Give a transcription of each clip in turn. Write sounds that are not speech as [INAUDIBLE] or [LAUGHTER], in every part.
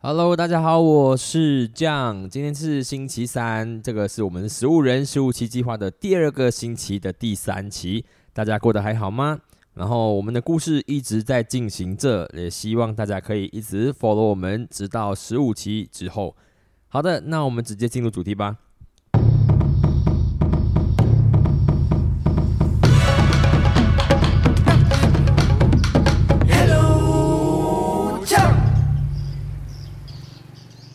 Hello，大家好，我是酱。今天是星期三，这个是我们十五人十五期计划的第二个星期的第三期。大家过得还好吗？然后我们的故事一直在进行着，也希望大家可以一直 follow 我们，直到十五期之后。好的，那我们直接进入主题吧。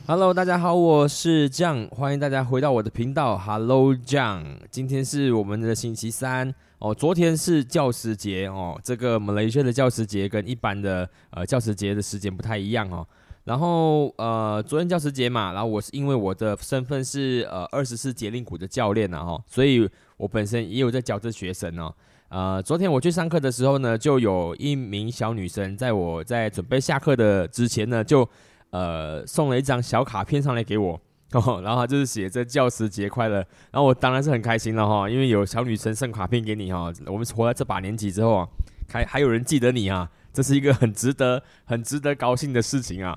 Hello，大家好，我是酱，欢迎大家回到我的频道。Hello，酱，今天是我们的星期三哦。昨天是教师节哦，这个马来西亚的教师节跟一般的呃教师节的时间不太一样哦。然后呃，昨天教师节嘛，然后我是因为我的身份是呃二十四节令鼓的教练呐哈，所以我本身也有在教这学生哦。呃，昨天我去上课的时候呢，就有一名小女生在我在准备下课的之前呢，就呃，送了一张小卡片上来给我，[LAUGHS] 然后就是写着教师节快乐，然后我当然是很开心了哈，因为有小女生送卡片给你哈，我们活在这把年纪之后啊，还还有人记得你啊，这是一个很值得、很值得高兴的事情啊。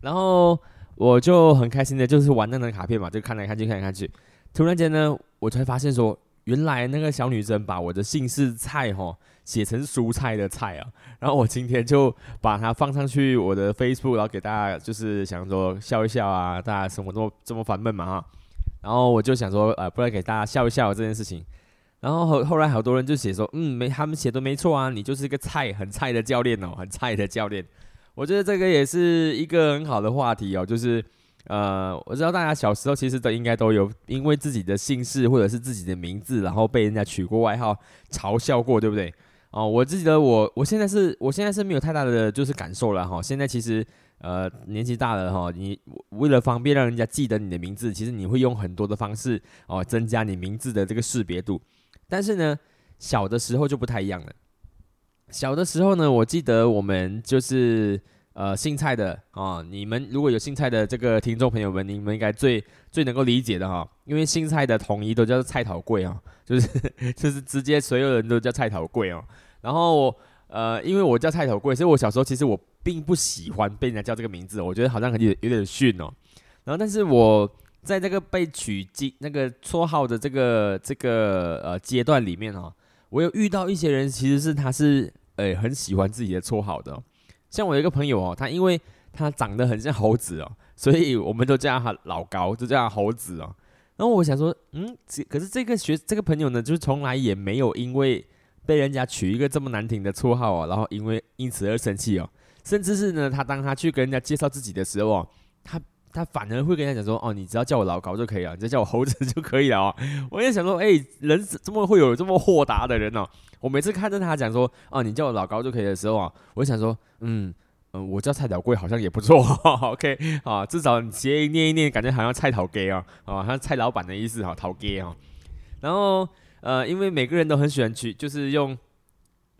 然后我就很开心的，就是玩那张卡片嘛，就看来看去，看来看去，突然间呢，我才发现说，原来那个小女生把我的姓氏菜哈。写成蔬菜的菜啊，然后我今天就把它放上去我的 Facebook，然后给大家就是想说笑一笑啊，大家生活这么这么烦闷嘛哈，然后我就想说呃，不然给大家笑一笑这件事情，然后后来好多人就写说，嗯，没他们写的没错啊，你就是一个菜很菜的教练哦，很菜的教练，我觉得这个也是一个很好的话题哦，就是呃，我知道大家小时候其实都应该都有因为自己的姓氏或者是自己的名字，然后被人家取过外号嘲笑过，对不对？哦，我记得我我现在是我现在是没有太大的就是感受了哈。现在其实呃年纪大了哈，你为了方便让人家记得你的名字，其实你会用很多的方式哦增加你名字的这个识别度。但是呢，小的时候就不太一样了。小的时候呢，我记得我们就是呃姓蔡的啊，你们如果有姓蔡的这个听众朋友们，你们应该最最能够理解的哈，因为姓蔡的统一都叫做蔡桃贵啊，[LAUGHS] 就是就是直接所有人都叫蔡桃贵哦。然后，呃，因为我叫菜头贵，所以我小时候其实我并不喜欢被人家叫这个名字，我觉得好像有有点逊哦。然后，但是我在这个被取经那个绰号的这个这个呃阶段里面哦，我有遇到一些人，其实是他是诶很喜欢自己的绰号的。像我有一个朋友哦，他因为他长得很像猴子哦，[LAUGHS] 所以我们都叫他老高，就叫他猴子哦。然后我想说，嗯，可是这个学这个朋友呢，就是从来也没有因为。被人家取一个这么难听的绰号哦，然后因为因此而生气哦，甚至是呢，他当他去跟人家介绍自己的时候哦，他他反而会跟他讲说，哦，你只要叫我老高就可以了，你就叫我猴子就可以了哦。[LAUGHS] 我也想说，哎，人怎么会有这么豁达的人呢？我每次看着他讲说，哦，你叫我老高就可以的时候啊，我就想说，嗯嗯，我叫蔡桃贵好像也不错，[LAUGHS] OK 啊，至少谐音念一念，感觉好像蔡桃给啊，啊，像蔡老板的意思哈，桃给啊，然后。呃，因为每个人都很喜欢取，就是用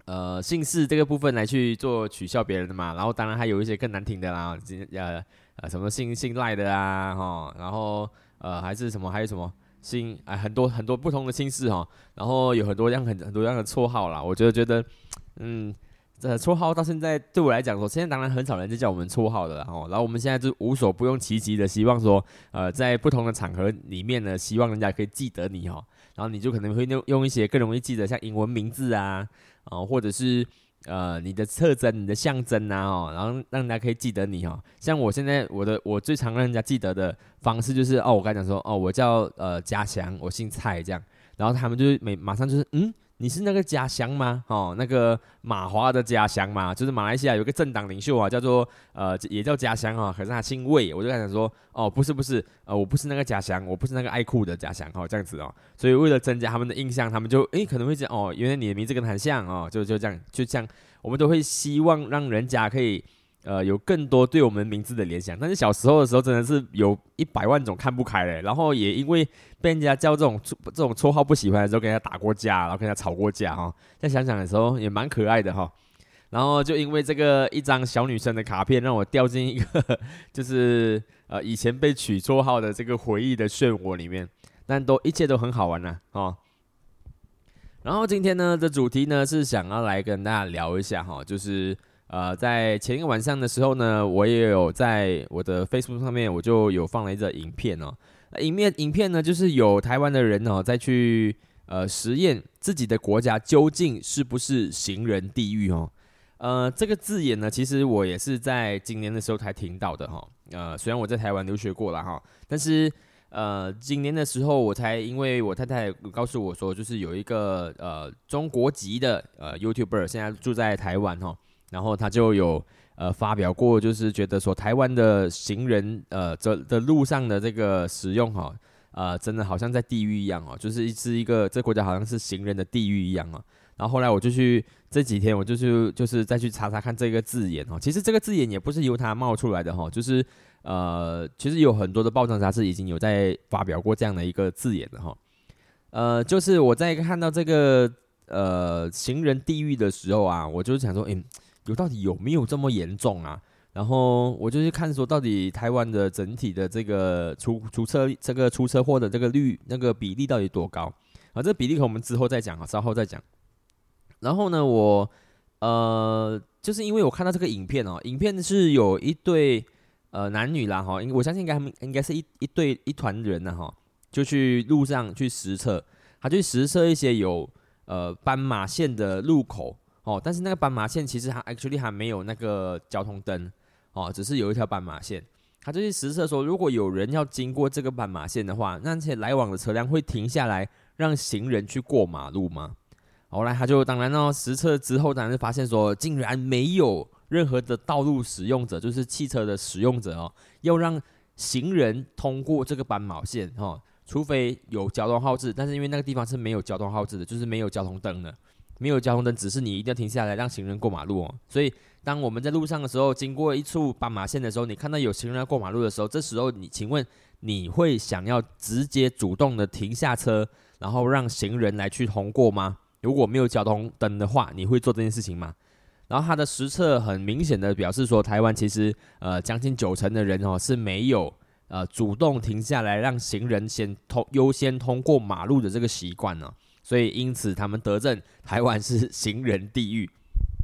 呃姓氏这个部分来去做取笑别人的嘛。然后当然还有一些更难听的啦，呃呃什么姓姓赖的啊，哈，然后呃还是什么还有什么姓啊，很多很多不同的姓氏哈。然后有很多样很很多样的绰号啦。我觉得觉得嗯，这绰号到现在对我来讲说，现在当然很少人就叫我们绰号的了哈。然后我们现在就无所不用其极的希望说，呃，在不同的场合里面呢，希望人家可以记得你哈。然后你就可能会用用一些更容易记得，像英文名字啊，啊，或者是呃你的特征、你的象征啊，哦，然后让人家可以记得你哦。像我现在我的我最常让人家记得的方式就是哦，我刚才讲说哦，我叫呃嘉祥，我姓蔡这样，然后他们就每马上就是嗯。你是那个家乡吗？哦，那个马华的家乡嘛，就是马来西亚有个政党领袖啊，叫做呃，也叫家乡啊，可是他姓魏，我就跟他说，哦，不是不是，呃，我不是那个家乡，我不是那个爱酷的家乡，哦，这样子哦，所以为了增加他们的印象，他们就诶可能会讲，哦，原来你的名字跟他很像哦，就就这样，就这样，我们都会希望让人家可以。呃，有更多对我们名字的联想，但是小时候的时候真的是有一百万种看不开嘞，然后也因为被人家叫这种这种绰号不喜欢的时候，跟人家打过架，然后跟人家吵过架哈。再想想的时候也蛮可爱的哈。然后就因为这个一张小女生的卡片，让我掉进一个就是呃以前被取绰号的这个回忆的漩涡里面，但都一切都很好玩呐哦。然后今天呢的主题呢是想要来跟大家聊一下哈，就是。呃，在前一个晚上的时候呢，我也有在我的 Facebook 上面，我就有放了一则影片哦。影片影片呢，就是有台湾的人哦，再去呃实验自己的国家究竟是不是行人地狱哦。呃，这个字眼呢，其实我也是在今年的时候才听到的哈。呃，虽然我在台湾留学过了哈，但是呃，今年的时候我才因为我太太告诉我说，就是有一个呃中国籍的呃 YouTuber 现在住在台湾哈，然后他就有呃发表过，就是觉得说台湾的行人呃这的路上的这个使用哈，呃，真的好像在地狱一样哦，就是一是一个这国家好像是行人的地狱一样哦。然后后来我就去这几天，我就去就是再去查查看这个字眼哦。其实这个字眼也不是由他冒出来的哈，就是呃，其实有很多的报章杂志已经有在发表过这样的一个字眼的哈。呃，就是我在看到这个呃行人地狱的时候啊，我就想说，诶，有到底有没有这么严重啊？然后我就去看说，到底台湾的整体的这个出出车这个出车祸的这个率那个比例到底多高啊？这个比例我们之后再讲啊，稍后再讲。然后呢，我呃，就是因为我看到这个影片哦，影片是有一对呃男女啦哈，我相信应该他们应该是一一对一团人呢哈，就去路上去实测，他去实测一些有呃斑马线的路口哦，但是那个斑马线其实还 actually 还没有那个交通灯哦，只是有一条斑马线，他就去实测说，如果有人要经过这个斑马线的话，那些来往的车辆会停下来让行人去过马路吗？后来他就当然呢，实测之后当然发现说，竟然没有任何的道路使用者，就是汽车的使用者哦，要让行人通过这个斑马线哦，除非有交通号志，但是因为那个地方是没有交通号志的，就是没有交通灯的，没有交通灯，只是你一定要停下来让行人过马路哦。所以当我们在路上的时候，经过一处斑马线的时候，你看到有行人要过马路的时候，这时候你请问你会想要直接主动的停下车，然后让行人来去通过吗？如果没有交通灯的话，你会做这件事情吗？然后它的实测很明显的表示说，台湾其实呃将近九成的人哦是没有呃主动停下来让行人先通优先通过马路的这个习惯呢，所以因此他们得证台湾是行人地狱。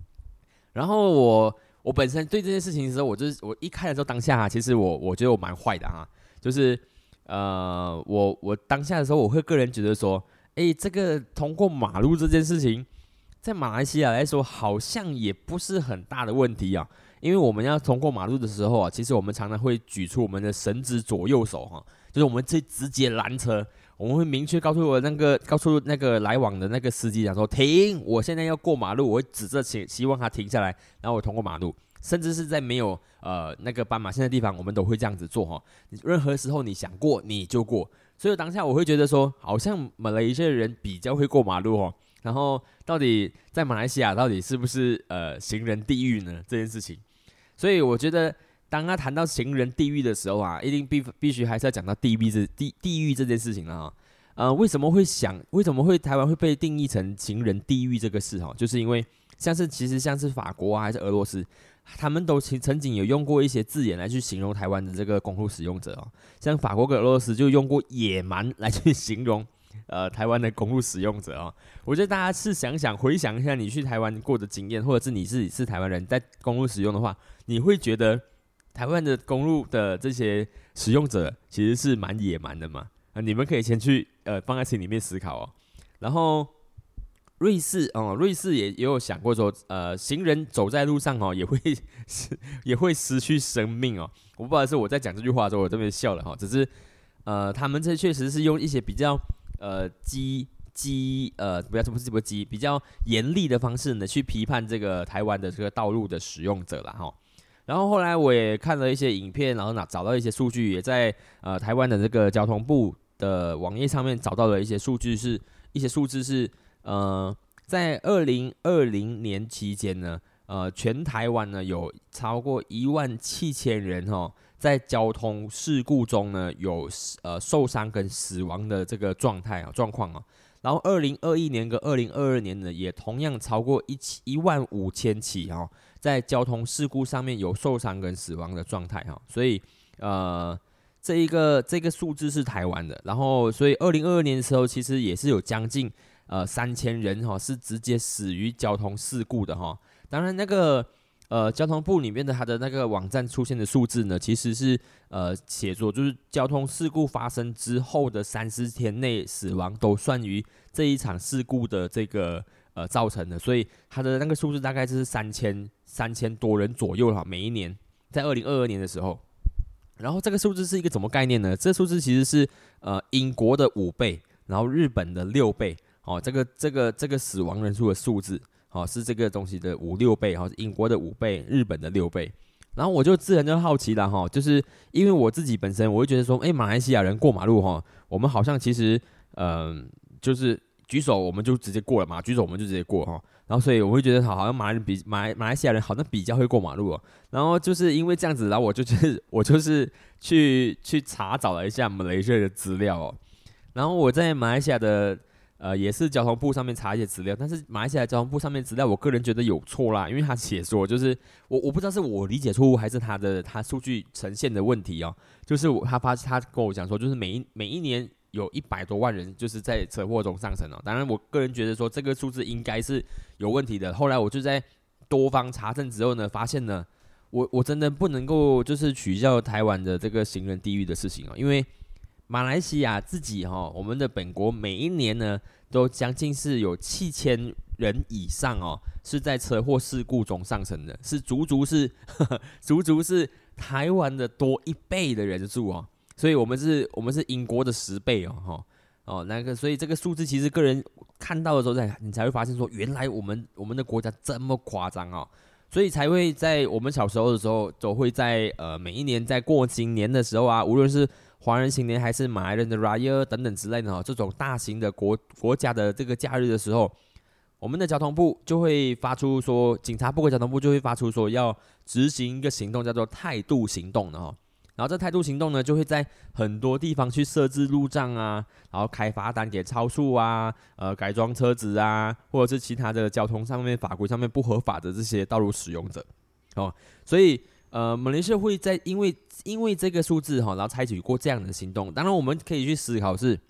[LAUGHS] 然后我我本身对这件事情的时候，我就是我一开的时候当下其实我我觉得我蛮坏的哈，就是呃我我当下的时候我会个人觉得说。哎，这个通过马路这件事情，在马来西亚来说，好像也不是很大的问题啊。因为我们要通过马路的时候啊，其实我们常常会举出我们的绳子左右手哈，就是我们这直接拦车，我们会明确告诉我那个告诉那个来往的那个司机讲说停，我现在要过马路，我会指着希希望他停下来，然后我通过马路，甚至是在没有呃那个斑马线的地方，我们都会这样子做哈。你任何时候你想过你就过。所以当下我会觉得说，好像马来西亚人比较会过马路哦。然后到底在马来西亚到底是不是呃行人地狱呢？这件事情，所以我觉得当他谈到行人地狱的时候啊，一定必必须还是要讲到地狱这地地狱这件事情了啊。呃，为什么会想为什么会台湾会被定义成行人地狱这个事哈？就是因为像是其实像是法国啊还是俄罗斯。他们都曾曾经有用过一些字眼来去形容台湾的这个公路使用者哦，像法国跟俄罗斯就用过野蛮来去形容呃台湾的公路使用者哦。我觉得大家是想想回想一下你去台湾过的经验，或者是你自己是台湾人在公路使用的话，你会觉得台湾的公路的这些使用者其实是蛮野蛮的嘛？啊，你们可以先去呃放在心里面思考哦，然后。瑞士哦，瑞士也也有想过说，呃，行人走在路上哦，也会失 [LAUGHS] 也会失去生命哦。我不知道是我在讲这句话的时候，我这边笑了哈。只是，呃，他们这确实是用一些比较呃激激呃不要什么什么激比较严厉的方式呢，去批判这个台湾的这个道路的使用者了哈。然后后来我也看了一些影片，然后呢找到一些数据，也在呃台湾的这个交通部的网页上面找到了一些数据，是一些数字是。呃，在二零二零年期间呢，呃，全台湾呢有超过一万七千人哈，在交通事故中呢有呃受伤跟死亡的这个状态啊状况啊。然后二零二一年跟二零二二年呢，也同样超过一起一万五千起哈，在交通事故上面有受伤跟死亡的状态哈。所以呃，这一个这个数字是台湾的。然后所以二零二二年的时候，其实也是有将近。呃，三千人哈是直接死于交通事故的哈。当然，那个呃，交通部里面的它的那个网站出现的数字呢，其实是呃写作就是交通事故发生之后的三十天内死亡都算于这一场事故的这个呃造成的，所以它的那个数字大概就是三千三千多人左右哈，每一年在二零二二年的时候，然后这个数字是一个什么概念呢？这数字其实是呃英国的五倍，然后日本的六倍，哦，这个这个这个死亡人数的数字。哦，是这个东西的五六倍，哈，是英国的五倍，日本的六倍。然后我就自然就好奇了，哈，就是因为我自己本身，我会觉得说，哎，马来西亚人过马路，哈，我们好像其实，嗯，就是举手我们就直接过了嘛，举手我们就直接过，哈。然后所以我会觉得，好，好像马来人比马来马来西亚人好像比较会过马路哦。然后就是因为这样子，然后我就就是我就是去去查找了一下马来西亚的资料哦。然后我在马来西亚的。呃，也是交通部上面查一些资料，但是马来西亚交通部上面资料，我个人觉得有错啦，因为他写说就是我我不知道是我理解错误还是他的他数据呈现的问题哦，就是我他发他跟我讲说，就是每一每一年有一百多万人就是在车祸中丧生哦，当然我个人觉得说这个数字应该是有问题的，后来我就在多方查证之后呢，发现呢，我我真的不能够就是取笑台湾的这个行人地狱的事情哦，因为。马来西亚自己哈，我们的本国每一年呢，都将近是有七千人以上哦，是在车祸事故中上升的，是足足是 [LAUGHS] 足足是台湾的多一倍的人数哦，所以我们是我们是英国的十倍哦，哈哦那个，所以这个数字其实个人看到的时候，才你才会发现说，原来我们我们的国家这么夸张哦，所以才会在我们小时候的时候，都会在呃每一年在过新年的时候啊，无论是华人新年还是马来人的 Raya 等等之类的哈，这种大型的国国家的这个假日的时候，我们的交通部就会发出说，警察部和交通部就会发出说要执行一个行动，叫做态度行动的哈。然后这态度行动呢，就会在很多地方去设置路障啊，然后开罚单给超速啊，呃，改装车子啊，或者是其他的交通上面法规上面不合法的这些道路使用者哦，所以。呃，马来西亚会在因为因为这个数字哈，然后采取过这样的行动。当然，我们可以去思考是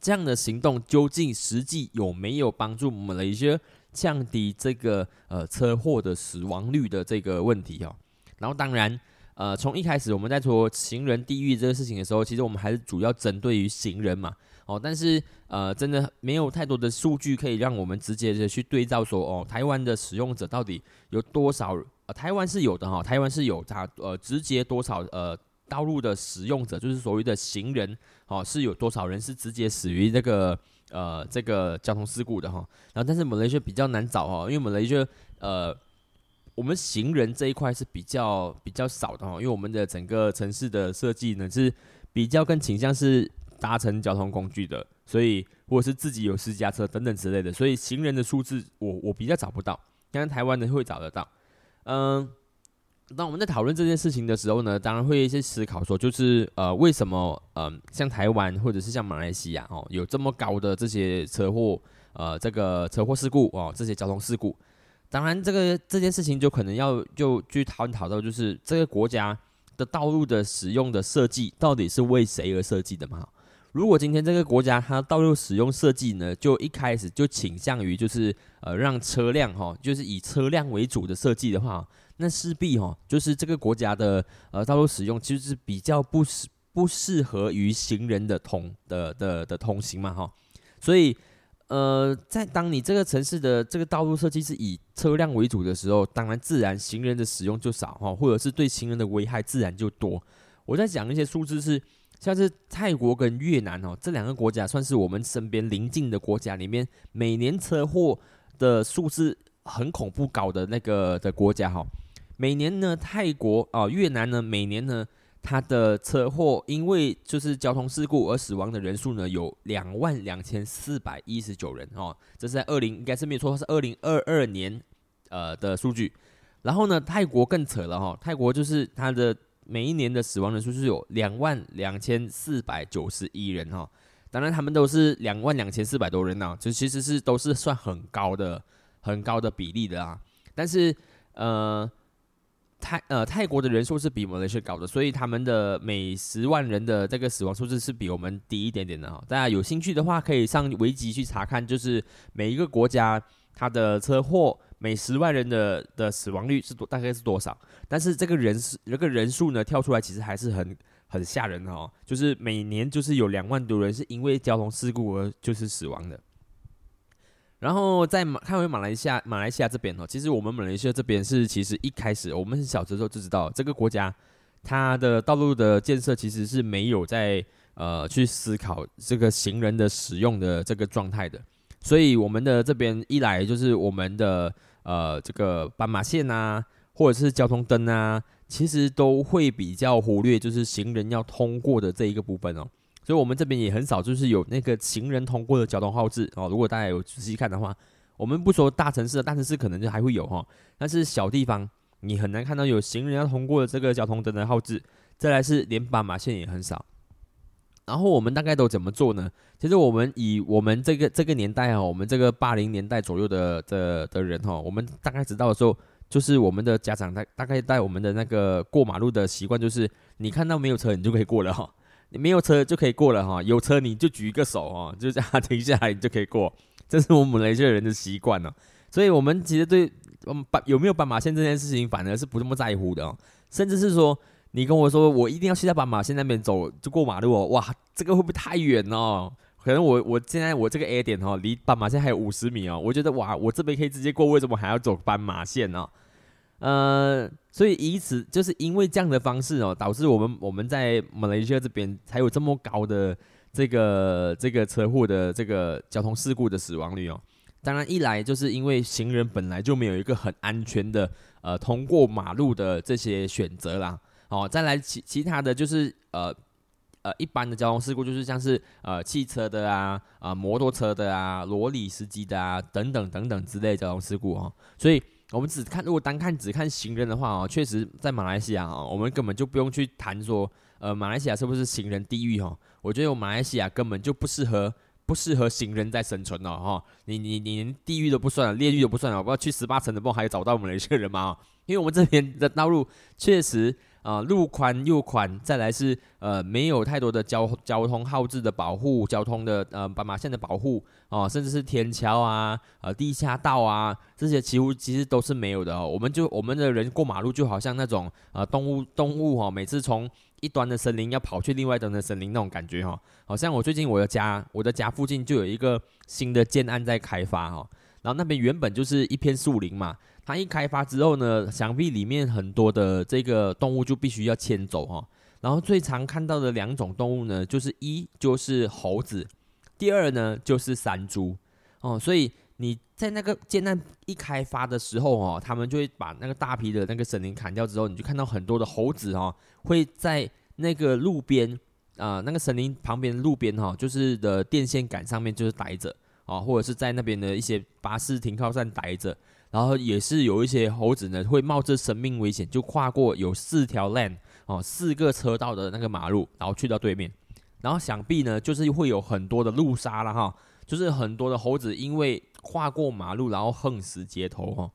这样的行动究竟实际有没有帮助马来西亚降低这个呃车祸的死亡率的这个问题哦。然后，当然，呃，从一开始我们在说行人地狱这个事情的时候，其实我们还是主要针对于行人嘛。哦，但是呃，真的没有太多的数据可以让我们直接的去对照说，哦，台湾的使用者到底有多少？呃台湾是有的哈，台湾是有它呃直接多少呃道路的使用者，就是所谓的行人，哦是有多少人是直接死于这个呃这个交通事故的哈。然后但是马来西亚比较难找哈，因为马来西亚呃我们行人这一块是比较比较少的哈，因为我们的整个城市的设计呢是比较更倾向是搭乘交通工具的，所以或者是自己有私家车等等之类的，所以行人的数字我我比较找不到，但是台湾的会找得到。嗯，当我们在讨论这件事情的时候呢，当然会一些思考说，就是呃，为什么嗯，像台湾或者是像马来西亚哦，有这么高的这些车祸呃，这个车祸事故哦，这些交通事故。当然，这个这件事情就可能要就去探讨到，就是这个国家的道路的使用的设计到底是为谁而设计的嘛？如果今天这个国家它道路使用设计呢，就一开始就倾向于就是呃让车辆哈，就是以车辆为主的设计的话，那势必哈就是这个国家的呃道路使用其实是比较不适不适合于行人的通的的的通行嘛哈，所以呃在当你这个城市的这个道路设计是以车辆为主的时候，当然自然行人的使用就少哈，或者是对行人的危害自然就多。我在讲一些数字是。像是泰国跟越南哦，这两个国家算是我们身边邻近的国家里面，每年车祸的数字很恐怖高的那个的国家哈。每年呢，泰国啊，越南呢，每年呢，他的车祸因为就是交通事故而死亡的人数呢，有两万两千四百一十九人哦。这是在二零应该是没错，是二零二二年呃的数据。然后呢，泰国更扯了哈，泰国就是它的。每一年的死亡人数是有两万两千四百九十一人哈，当然他们都是两万两千四百多人呐，就其实是都是算很高的、很高的比例的啊。但是呃泰呃泰国的人数是比马来西亚高的，所以他们的每十万人的这个死亡数字是比我们低一点点的哈。大家有兴趣的话，可以上维基去查看，就是每一个国家它的车祸每十万人的的死亡率是多大概是多少？但是这个人是这个人数呢跳出来，其实还是很很吓人的哦。就是每年就是有两万多人是因为交通事故而就是死亡的。然后在马看回马来西亚，马来西亚这边哦，其实我们马来西亚这边是其实一开始我们是小时候就知道这个国家它的道路的建设其实是没有在呃去思考这个行人的使用的这个状态的。所以我们的这边一来就是我们的呃这个斑马线啊，或者是交通灯啊，其实都会比较忽略，就是行人要通过的这一个部分哦。所以我们这边也很少就是有那个行人通过的交通号志哦。如果大家有仔细看的话，我们不说大城市，大城市可能就还会有哈，但是小地方你很难看到有行人要通过的这个交通灯的号志。再来是连斑马线也很少。然后我们大概都怎么做呢？其实我们以我们这个这个年代哈，我们这个八零年代左右的的的人哈，我们大概知道的时候，就是我们的家长大大概带我们的那个过马路的习惯，就是你看到没有车，你就可以过了哈，你没有车就可以过了哈，有车你就举一个手哦，就这样 [LAUGHS] 停下来，你就可以过，这是我们那些人的习惯呢。所以我们其实对我们斑有没有斑马线这件事情，反而是不这么在乎的哦，甚至是说。你跟我说，我一定要去在斑马线那边走，就过马路哦。哇，这个会不会太远哦？可能我我现在我这个 A 点哦，离斑马线还有五十米哦。我觉得哇，我这边可以直接过，为什么还要走斑马线呢？呃，所以以此就是因为这样的方式哦，导致我们我们在马来西亚这边才有这么高的这个这个车祸的这个交通事故的死亡率哦。当然，一来就是因为行人本来就没有一个很安全的呃通过马路的这些选择啦。哦，再来其其他的就是呃呃一般的交通事故，就是像是呃汽车的啊啊摩托车的啊罗里司机的啊等等等等之类交通事故哦。所以我们只看如果单看只看行人的话哦，确实在马来西亚哦，我们根本就不用去谈说呃马来西亚是不是行人地狱哦。我觉得我马来西亚根本就不适合不适合行人在生存哦哈。你你你连地狱都不算了，炼狱都不算了，我不知道去十八层的不还有找到我们一些人吗？因为我们这边的道路确实。啊，路宽又宽，再来是呃没有太多的交交通号志的保护，交通的呃斑马线的保护啊，甚至是天桥啊、呃地下道啊，这些几乎其实都是没有的哦。我们就我们的人过马路就好像那种呃动物动物哈，每次从一端的森林要跑去另外一端的森林那种感觉哈。好像我最近我的家我的家附近就有一个新的建案在开发哈，然后那边原本就是一片树林嘛。它一开发之后呢，想必里面很多的这个动物就必须要迁走哈。然后最常看到的两种动物呢，就是一就是猴子，第二呢就是山猪哦。所以你在那个建案一开发的时候哦，他们就会把那个大批的那个森林砍掉之后，你就看到很多的猴子哦，会在那个路边啊，那个森林旁边的路边哈，就是的电线杆上面就是待着啊，或者是在那边的一些巴士停靠站待着。然后也是有一些猴子呢，会冒着生命危险就跨过有四条 l a n 哦，四个车道的那个马路，然后去到对面。然后想必呢，就是会有很多的路杀了哈，就是很多的猴子因为跨过马路，然后横死街头哈。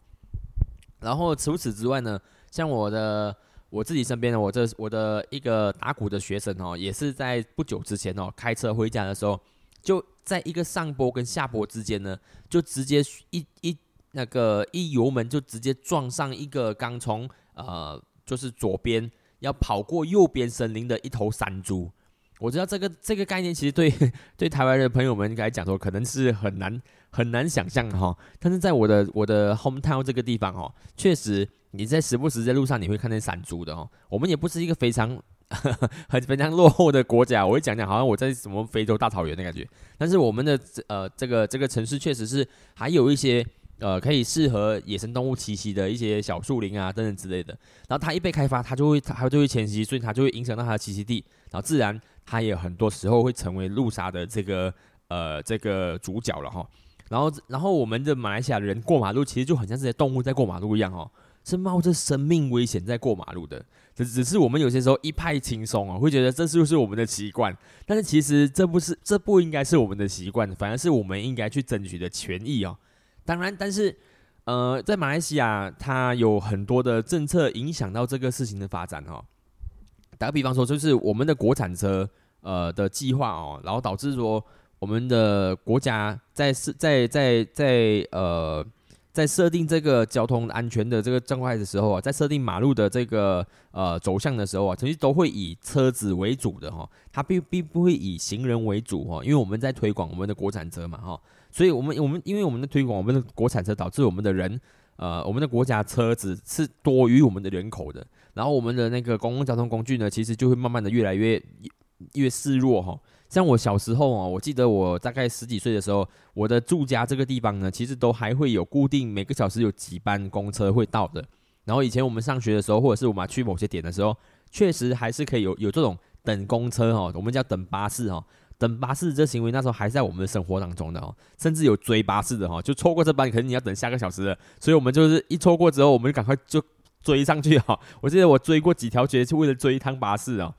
然后除此之外呢，像我的我自己身边的我这我的一个打鼓的学生哦，也是在不久之前哦，开车回家的时候，就在一个上坡跟下坡之间呢，就直接一一。那个一油门就直接撞上一个刚从呃，就是左边要跑过右边森林的一头山猪。我知道这个 [LAUGHS] 这个概念其实对 [LAUGHS] 对台湾的朋友们来讲说，可能是很难很难想象哈。但是在我的我的 hometown 这个地方哦，确实你在时不时在路上你会看见山猪的哦。我们也不是一个非常 [LAUGHS] 很非常落后的国家，我会讲讲好像我在什么非洲大草原的感觉。但是我们的呃这个这个城市确实是还有一些。呃，可以适合野生动物栖息的一些小树林啊，等等之类的。然后它一被开发，它就会它就会迁徙，所以它就会影响到它的栖息地。然后自然它也很多时候会成为路杀的这个呃这个主角了哈。然后然后我们的马来西亚人过马路，其实就很像这些动物在过马路一样哦，是冒着生命危险在过马路的。只只是我们有些时候一派轻松哦，会觉得这是不是我们的习惯？但是其实这不是，这不应该是我们的习惯，反而是我们应该去争取的权益哦。当然，但是，呃，在马来西亚，它有很多的政策影响到这个事情的发展哦。打个比方说，就是我们的国产车，呃的计划哦，然后导致说我们的国家在是在在在呃。在设定这个交通安全的这个障碍的时候啊，在设定马路的这个呃走向的时候啊，其实都会以车子为主的哈，它并并不会以行人为主哈，因为我们在推广我们的国产车嘛哈，所以我们我们因为我们的推广我们的国产车，导致我们的人呃我们的国家车子是多于我们的人口的，然后我们的那个公共交通工具呢，其实就会慢慢的越来越越示弱哈。像我小时候哦，我记得我大概十几岁的时候，我的住家这个地方呢，其实都还会有固定每个小时有几班公车会到的。然后以前我们上学的时候，或者是我们去某些点的时候，确实还是可以有有这种等公车哦，我们叫等巴士哦，等巴士这行为那时候还在我们的生活当中的哦，甚至有追巴士的哈，就错过这班，可能你要等下个小时了。所以我们就是一错过之后，我们就赶快就追上去哈。我记得我追过几条街，就为了追一趟巴士啊。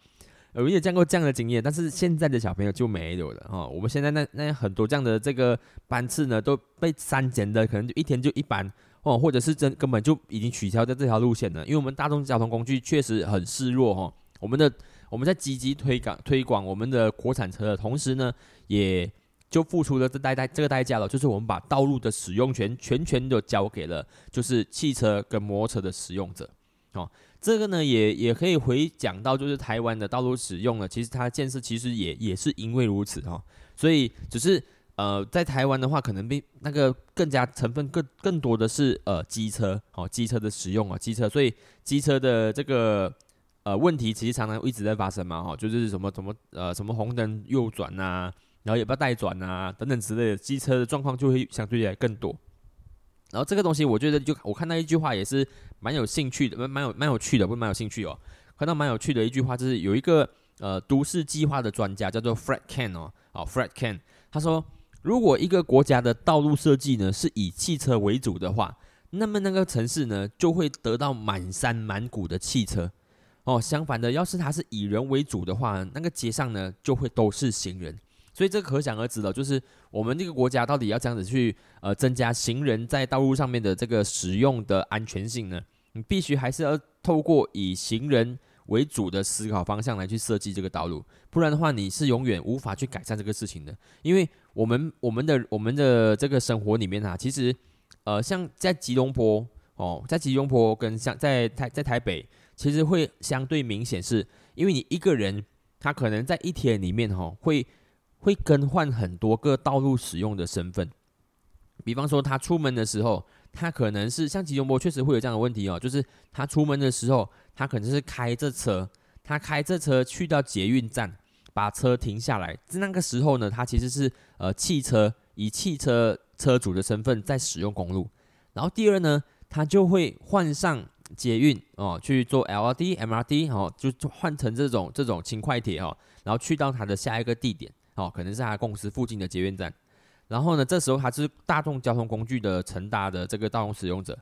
我也见过这样的经验，但是现在的小朋友就没有了哈。我们现在那那很多这样的这个班次呢，都被删减的，可能就一天就一班哦，或者是真根本就已经取消掉这条路线了。因为我们大众交通工具确实很示弱哈。我们的我们在积极推广推广我们的国产车的同时呢，也就付出了这代代这个代价了，就是我们把道路的使用权全权的交给了就是汽车跟摩托车的使用者哦。这个呢，也也可以回讲到，就是台湾的道路使用呢，其实它建设其实也也是因为如此哈，所以只是呃，在台湾的话，可能比那个更加成分更更多的是呃机车哦，机车的使用啊，机车，所以机车的这个呃问题其实常常一直在发生嘛哈，就是什么什么呃什么红灯右转呐，然后也不要带转呐等等之类的，机车的状况就会相对来更多。然后这个东西，我觉得就我看到一句话也是蛮有兴趣的，蛮蛮有蛮有趣的，不是蛮有兴趣哦。看到蛮有趣的一句话，就是有一个呃都市计划的专家叫做 Fred Ken 哦，哦 Fred Ken，他说如果一个国家的道路设计呢是以汽车为主的话，那么那个城市呢就会得到满山满谷的汽车哦。相反的，要是它是以人为主的话，那个街上呢就会都是行人。所以这可想而知了，就是我们这个国家到底要这样子去呃增加行人在道路上面的这个使用的安全性呢？你必须还是要透过以行人为主的思考方向来去设计这个道路，不然的话你是永远无法去改善这个事情的。因为我们我们的我们的这个生活里面啊，其实呃像在吉隆坡哦，在吉隆坡跟像在台在台北，其实会相对明显，是因为你一个人他可能在一天里面哈会。会更换很多个道路使用的身份，比方说他出门的时候，他可能是像吉隆坡确实会有这样的问题哦，就是他出门的时候，他可能是开着车，他开着车去到捷运站，把车停下来，在那个时候呢，他其实是呃汽车以汽车车主的身份在使用公路，然后第二呢，他就会换上捷运哦去做 LRT、MRT 哦，就换成这种这种轻快铁哦，然后去到他的下一个地点。哦，可能是他公司附近的捷运站，然后呢，这时候他是大众交通工具的乘搭的这个道路使用者，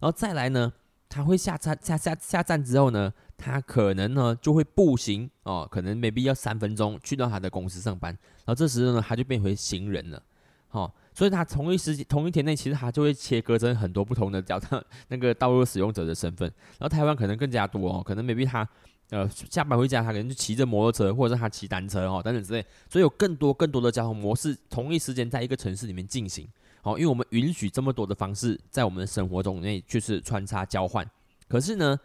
然后再来呢，他会下站下下下站之后呢，他可能呢就会步行哦，可能没必要三分钟去到他的公司上班，然后这时候呢他就变回行人了，好，所以他同一时同一天内其实他就会切割成很多不同的交通 [LAUGHS] 那个道路使用者的身份，然后台湾可能更加多哦，可能 maybe 他。呃，下班回家，他可能就骑着摩托车，或者是他骑单车哦，等等之类，所以有更多更多的交通模式，同一时间在一个城市里面进行。好，因为我们允许这么多的方式在我们的生活中内就是穿插交换。可是呢，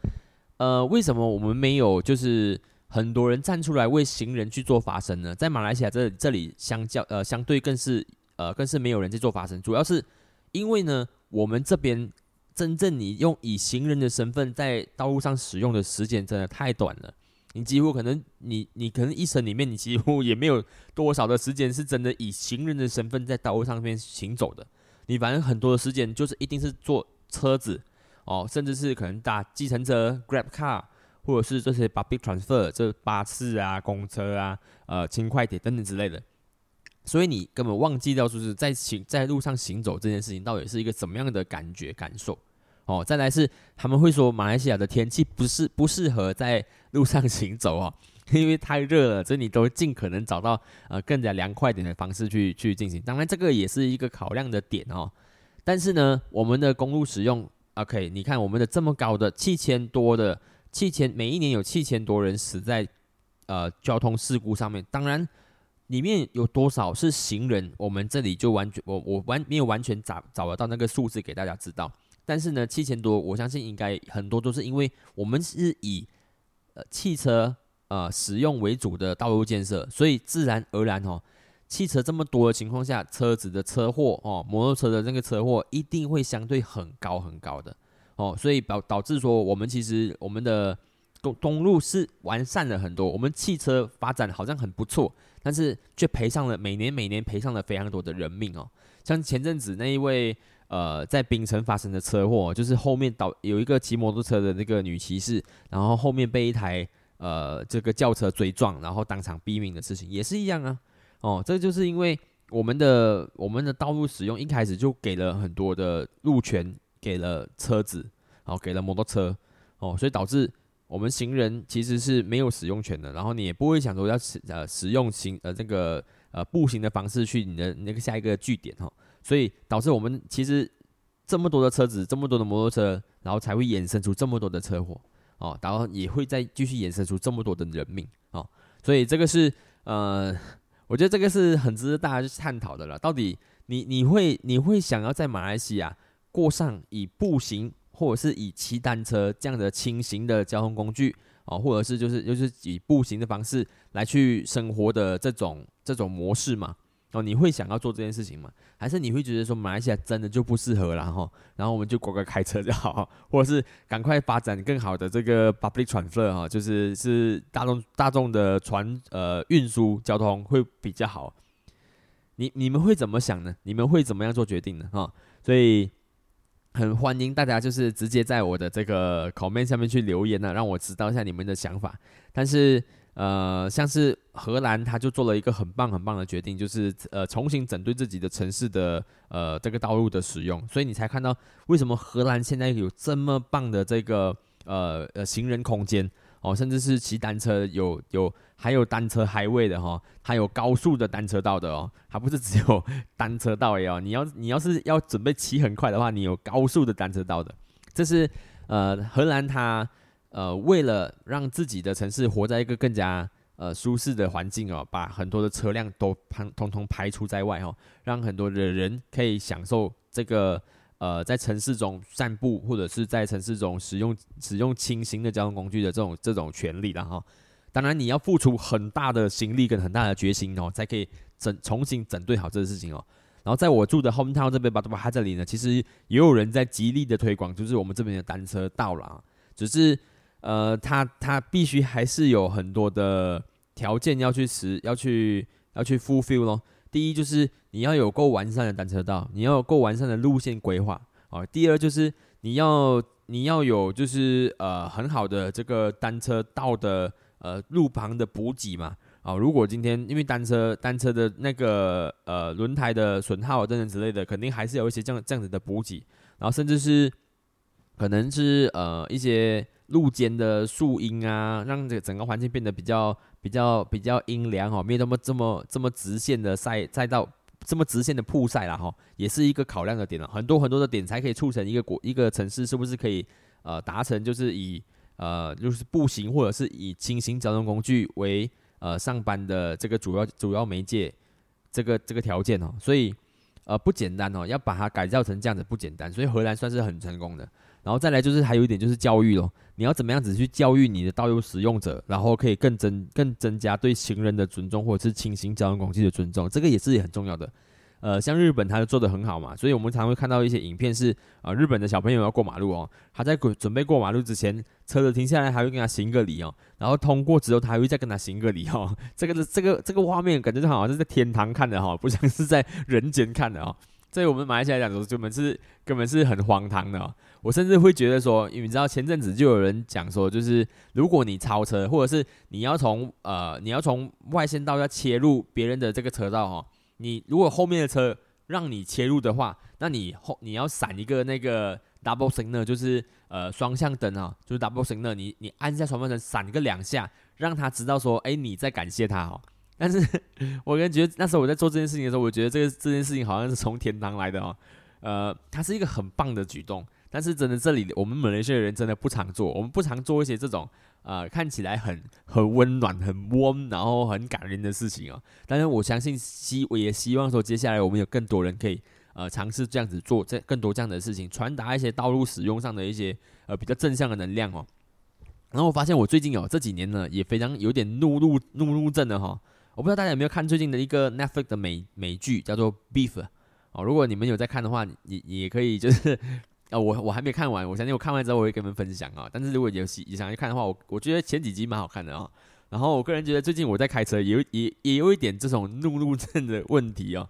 呃，为什么我们没有就是很多人站出来为行人去做发声呢？在马来西亚这这里相较呃相对更是呃更是没有人在做发声，主要是因为呢，我们这边。真正你用以行人的身份在道路上使用的时间真的太短了，你几乎可能你你可能一生里面你几乎也没有多少的时间是真的以行人的身份在道路上面行走的，你反正很多的时间就是一定是坐车子哦，甚至是可能打计程车 Grab Car，或者是这些 Public Transfer 这巴士啊、公车啊、呃轻快铁等等之类的。所以你根本忘记掉，就是在行在路上行走这件事情到底是一个怎么样的感觉感受哦。再来是他们会说马来西亚的天气不是不适合在路上行走哦，[LAUGHS] 因为太热了，所以你都尽可能找到呃更加凉快点的方式去去进行。当然这个也是一个考量的点哦。但是呢，我们的公路使用，OK，你看我们的这么高的七千多的七千，每一年有七千多人死在呃交通事故上面，当然。里面有多少是行人，我们这里就完全我我完没有完全找找得到那个数字给大家知道。但是呢，七千多，我相信应该很多都是因为我们是以呃汽车呃使用为主的道路建设，所以自然而然哦，汽车这么多的情况下，车子的车祸哦，摩托车的那个车祸一定会相对很高很高的哦，所以导导致说我们其实我们的东东路是完善了很多，我们汽车发展好像很不错，但是却赔上了每年每年赔上了非常多的人命哦，像前阵子那一位。呃，在冰城发生的车祸，就是后面导有一个骑摩托车的那个女骑士，然后后面被一台呃这个轿车追撞，然后当场毙命的事情也是一样啊。哦，这就是因为我们的我们的道路使用一开始就给了很多的路权给了车子，然后给了摩托车，哦，所以导致我们行人其实是没有使用权的，然后你也不会想说要使呃使用行呃这个呃步行的方式去你的那个下一个据点哈。所以导致我们其实这么多的车子，这么多的摩托车，然后才会衍生出这么多的车祸哦，然后也会再继续衍生出这么多的人命哦。所以这个是呃，我觉得这个是很值得大家去探讨的了。到底你你会你会想要在马来西亚过上以步行或者是以骑单车这样的轻型的交通工具哦，或者是就是就是以步行的方式来去生活的这种这种模式嘛？哦，你会想要做这件事情吗？还是你会觉得说马来西亚真的就不适合了哈？然后我们就乖乖开车就好，[LAUGHS] 或者是赶快发展更好的这个 public transfer 哈，就是是大众大众的船呃运输交通会比较好。你你们会怎么想呢？你们会怎么样做决定呢？哈，所以很欢迎大家就是直接在我的这个 comment 下面去留言呢，让我知道一下你们的想法。但是。呃，像是荷兰，他就做了一个很棒很棒的决定，就是呃重新整顿自己的城市的呃这个道路的使用，所以你才看到为什么荷兰现在有这么棒的这个呃呃行人空间哦，甚至是骑单车有有还有单车海位的哈，还有高速的单车道的哦，它不是只有单车道哦，你要你要是要准备骑很快的话，你有高速的单车道的，这是呃荷兰它。呃，为了让自己的城市活在一个更加呃舒适的环境哦，把很多的车辆都排通通排除在外哦，让很多的人可以享受这个呃在城市中散步或者是在城市中使用使用轻型的交通工具的这种这种权利了哈。当然，你要付出很大的心力跟很大的决心哦，才可以整重新整顿好这个事情哦。然后在我住的 hometown 这边巴多巴哈这里呢，其实也有人在极力的推广，就是我们这边的单车道了，只是。呃，他他必须还是有很多的条件要去实要去要去 fulfill 咯。第一就是你要有够完善的单车道，你要有够完善的路线规划啊。第二就是你要你要有就是呃很好的这个单车道的呃路旁的补给嘛啊。如果今天因为单车单车的那个呃轮胎的损耗等等之类的，肯定还是有一些这样这样子的补给，然后甚至是可能是呃一些。路间的树荫啊，让这整个环境变得比较比较比较阴凉哦，没有那么这么这么直线的赛赛道这么直线的铺晒了哈，也是一个考量的点了。很多很多的点才可以促成一个国一个城市是不是可以呃达成，就是以呃就是步行或者是以轻型交通工具为呃上班的这个主要主要媒介这个这个条件哦，所以呃不简单哦，要把它改造成这样子不简单，所以荷兰算是很成功的。然后再来就是还有一点就是教育咯，你要怎么样子去教育你的道路使用者，然后可以更增更增加对行人的尊重或者是轻型交通工具的尊重，这个也是很重要的。呃，像日本，他就做的很好嘛，所以我们常会看到一些影片是啊，日本的小朋友要过马路哦，他在准备过马路之前，车子停下来还会跟他行个礼哦，然后通过之后他还会再跟他行个礼哦，[LAUGHS] 这个是这个这个画面感觉就好像是在天堂看的哈，不像是在人间看的哦。[LAUGHS] 在我们马来西亚来讲，根本是根本是很荒唐的。哦我甚至会觉得说，因为你知道前阵子就有人讲说，就是如果你超车，或者是你要从呃你要从外线道要切入别人的这个车道哈，你如果后面的车让你切入的话，那你后你要闪一个那个 double signal，就是呃双向灯啊，就是 double signal，你你按下双向灯闪个两下，让他知道说，哎你在感谢他哈。但是我跟觉得那时候我在做这件事情的时候，我觉得这个这件事情好像是从天堂来的哦，呃，它是一个很棒的举动，但是真的这里我们马来西亚人真的不常做，我们不常做一些这种呃看起来很很温暖、很 warm，然后很感人的事情哦。但是我相信希我也希望说接下来我们有更多人可以呃尝试这样子做，这更多这样的事情，传达一些道路使用上的一些呃比较正向的能量哦。然后我发现我最近哦这几年呢也非常有点怒怒怒怒症的哈。我不知道大家有没有看最近的一个 Netflix 的美美剧，叫做《Beef》哦。如果你们有在看的话，你也可以就是啊，我我还没看完，我相信我看完之后我会跟你们分享啊。但是如果有喜想去看的话，我我觉得前几集蛮好看的啊。然后我个人觉得最近我在开车也有也也有一点这种怒怒症的问题哦。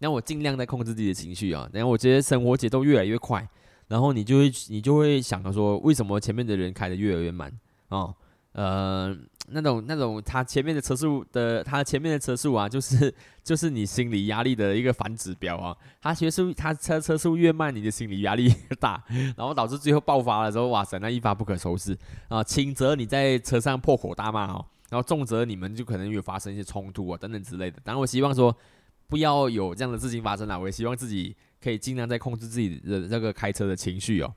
那我尽量在控制自己的情绪啊。然后我觉得生活节奏越来越快，然后你就会你就会想到说，为什么前面的人开的越来越慢啊？呃。那种那种，他前面的车速的，他前面的车速啊，就是就是你心理压力的一个反指标啊。他学速，他车车速越慢，你的心理压力越大，然后导致最后爆发的时候，哇塞，那一发不可收拾啊！轻则你在车上破口大骂哦，然后重则你们就可能有发生一些冲突啊等等之类的。当然，我希望说不要有这样的事情发生了。我也希望自己可以尽量在控制自己的这个开车的情绪哦。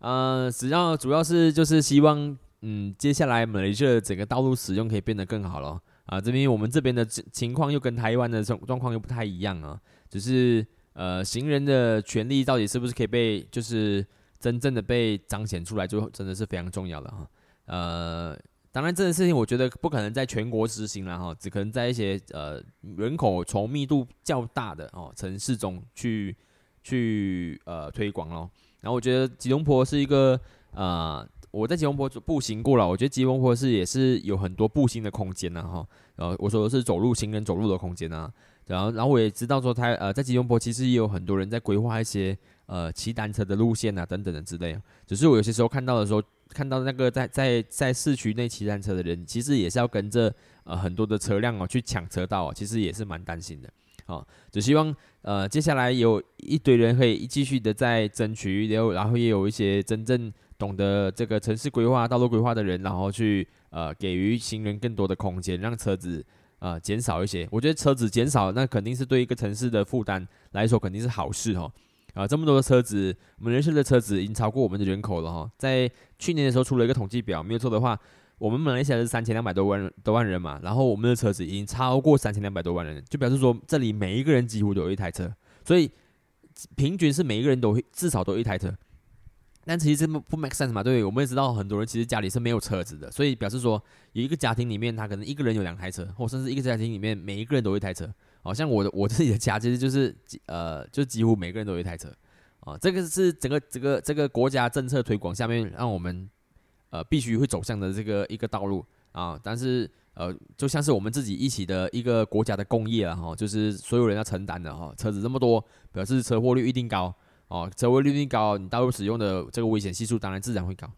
呃，只要主要是就是希望。嗯，接下来马来西亚整个道路使用可以变得更好了啊！这边我们这边的情况又跟台湾的状状况又不太一样啊，只是呃，行人的权利到底是不是可以被就是真正的被彰显出来，就真的是非常重要了哈。呃，当然这件事情我觉得不可能在全国实行了哈，只可能在一些呃人口稠密度较大的哦城市中去去呃推广咯。然后我觉得吉隆坡是一个呃。我在吉隆坡步行过了，我觉得吉隆坡是也是有很多步行的空间呐哈。然后我说的是走路行人走路的空间呐。然后然后我也知道说他呃在吉隆坡其实也有很多人在规划一些呃骑单车的路线啊等等的之类。只是我有些时候看到的时候，看到那个在在在市区内骑单车的人，其实也是要跟着呃很多的车辆哦去抢车道哦，其实也是蛮担心的。哦，只希望呃接下来有一堆人可以继续的在争取，然后然后也有一些真正。懂得这个城市规划、道路规划的人，然后去呃给予行人更多的空间，让车子呃减少一些。我觉得车子减少，那肯定是对一个城市的负担来说肯定是好事哦。啊，这么多的车子，我们人生的车子已经超过我们的人口了哈。在去年的时候出了一个统计表，没有错的话，我们马来西亚是三千两百多万多万人嘛，然后我们的车子已经超过三千两百多万人，就表示说这里每一个人几乎都有一台车，所以平均是每一个人都会至少都有一台车。但其实这不 make sense 嘛？对，我们也知道很多人其实家里是没有车子的，所以表示说有一个家庭里面他可能一个人有两台车，或甚至一个家庭里面每一个人都有一台车。好像我的我自己的家其实就是呃，就几乎每个人都有一台车。啊，这个是整个这个这个国家政策推广下面让我们呃必须会走向的这个一个道路啊。但是呃，就像是我们自己一起的一个国家的工业了哈，就是所有人要承担的哈。车子这么多，表示车祸率一定高。哦，车祸率一定高，你道路使用的这个危险系数当然自然会高，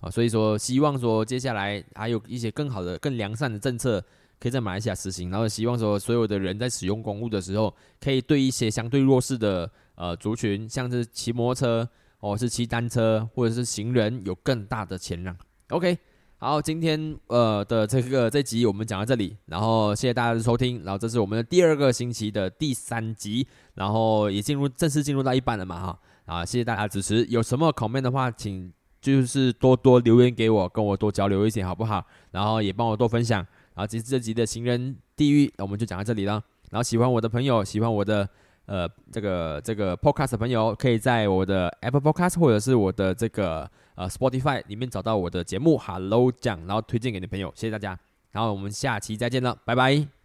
啊，所以说希望说接下来还有一些更好的、更良善的政策可以在马来西亚实行，然后希望说所有的人在使用公路的时候，可以对一些相对弱势的呃族群，像是骑摩托车或是骑单车或者是行人有更大的前让。OK。好，今天呃的这个这集我们讲到这里，然后谢谢大家的收听，然后这是我们的第二个星期的第三集，然后也进入正式进入到一半了嘛哈，啊谢谢大家支持，有什么 comment 的话，请就是多多留言给我，跟我多交流一些好不好？然后也帮我多分享，然后其实这集的行人地狱我们就讲到这里了，然后喜欢我的朋友，喜欢我的。呃，这个这个 podcast 的朋友可以在我的 Apple Podcast 或者是我的这个呃 Spotify 里面找到我的节目 Hello 讲，然后推荐给你朋友，谢谢大家，然后我们下期再见了，拜拜。